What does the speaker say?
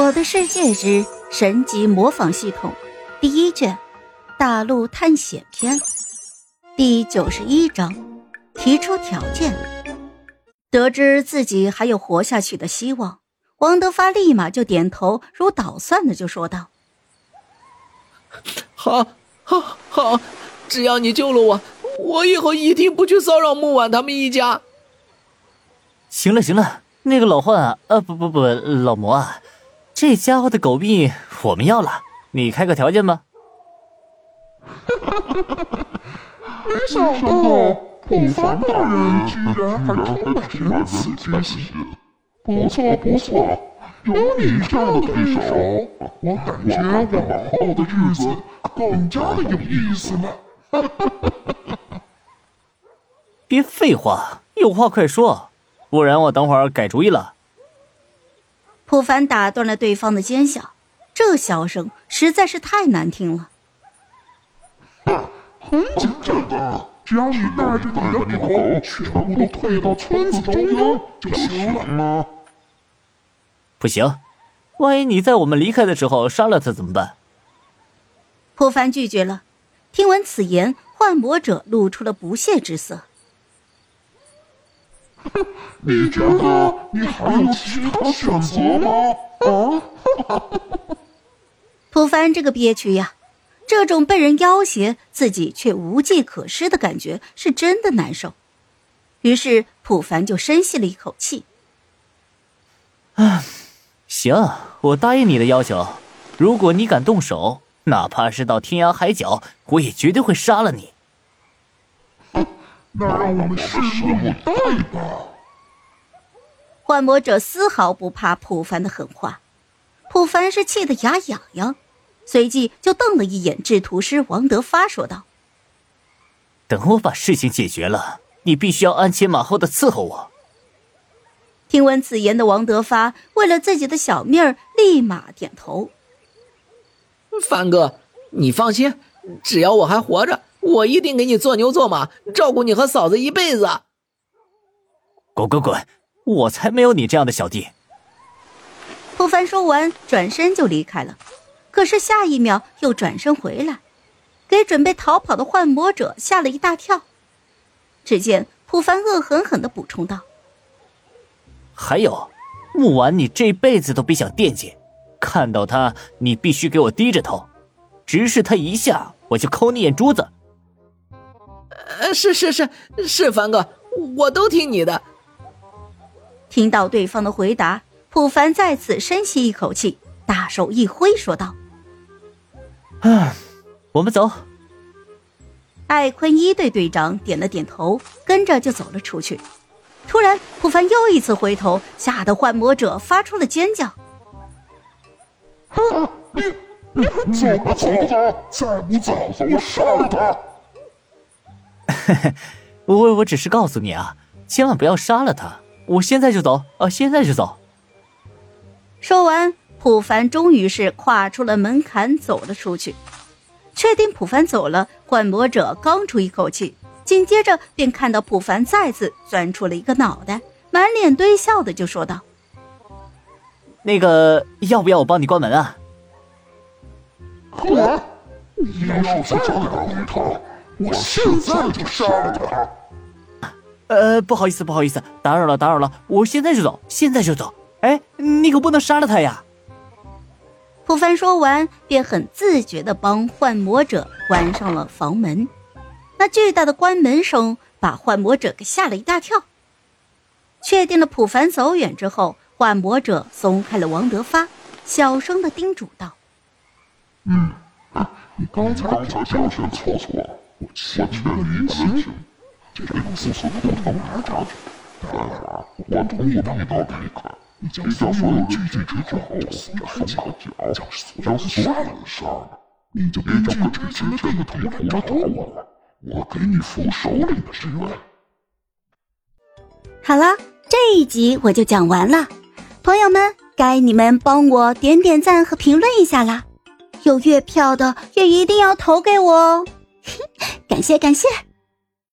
我的世界之神级模仿系统第一卷大陆探险篇第九十一章提出条件。得知自己还有活下去的希望，王德发立马就点头如捣蒜的就说道：“ 好，好，好，只要你救了我，我以后一定不去骚扰木婉他们一家。”行了，行了，那个老幻啊，呃，不不不，老魔啊。这家伙的狗币我们要了，你开个条件吧。没想到普凡大人居然还充满仁慈之心，不错不错，有你这样的对手，我感觉往后的日子更加的有意思了。别废话，有话快说，不然我等会儿改主意了。普凡打断了对方的奸笑，这笑声实在是太难听了。很简单，只要你带着你的狗全部都退到村子中央就行了。不行，万一你在我们离开的时候杀了他怎么办？普凡拒绝了。听闻此言，幻魔者露出了不屑之色。你觉得你还有其他选择吗？啊！普凡这个憋屈呀，这种被人要挟，自己却无计可施的感觉是真的难受。于是普凡就深吸了一口气。啊，行，我答应你的要求。如果你敢动手，哪怕是到天涯海角，我也绝对会杀了你。那让我们拭目以待吧。幻魔者丝毫不怕普凡的狠话，普凡是气得牙痒痒，随即就瞪了一眼制图师王德发，说道：“等我把事情解决了，你必须要鞍前马后的伺候我。”听闻此言的王德发，为了自己的小命儿，立马点头：“凡哥，你放心，只要我还活着。”我一定给你做牛做马，照顾你和嫂子一辈子。滚滚滚！我才没有你这样的小弟。普凡说完，转身就离开了。可是下一秒又转身回来，给准备逃跑的幻魔者吓了一大跳。只见普凡恶狠狠的补充道：“还有，木婉，你这辈子都别想惦记。看到他，你必须给我低着头，直视他一下，我就抠你眼珠子。”呃，是是是是，凡哥，我都听你的。听到对方的回答，普凡再次深吸一口气，大手一挥，说道：“啊，我们走。”艾坤一队队长点了点头，跟着就走了出去。突然，普凡又一次回头，吓得幻魔者发出了尖叫：“你你走吧走吧，再不走，我杀了他！” 我我只是告诉你啊，千万不要杀了他。我现在就走啊，现在就走。说完，普凡终于是跨出了门槛，走了出去。确定普凡走了，幻魔者刚出一口气，紧接着便看到普凡再次钻出了一个脑袋，满脸堆笑的就说道：“那个，要不要我帮你关门啊？”我，你要是再敢回头。我现在就杀了他！呃，不好意思，不好意思，打扰了，打扰了，我现在就走，现在就走。哎，你可不能杀了他呀！普凡说完，便很自觉的帮幻魔者关上了房门。那巨大的关门声把幻魔者给吓了一大跳。确定了普凡走远之后，幻魔者松开了王德发，小声的叮嘱道：“嗯，你刚才表现错错。”我劝你的人情，这次是不能拿下去。当然，我同意你的条件，你将所有人聚集之后，四海角将将所有人杀了，你就别叫我之前的这个同伙来找我了。我给你副首领的职位。好了，这一集我就讲完了，朋友们，该你们帮我点点赞和评论一下啦！有月票的也一定要投给我哦。感 谢感谢。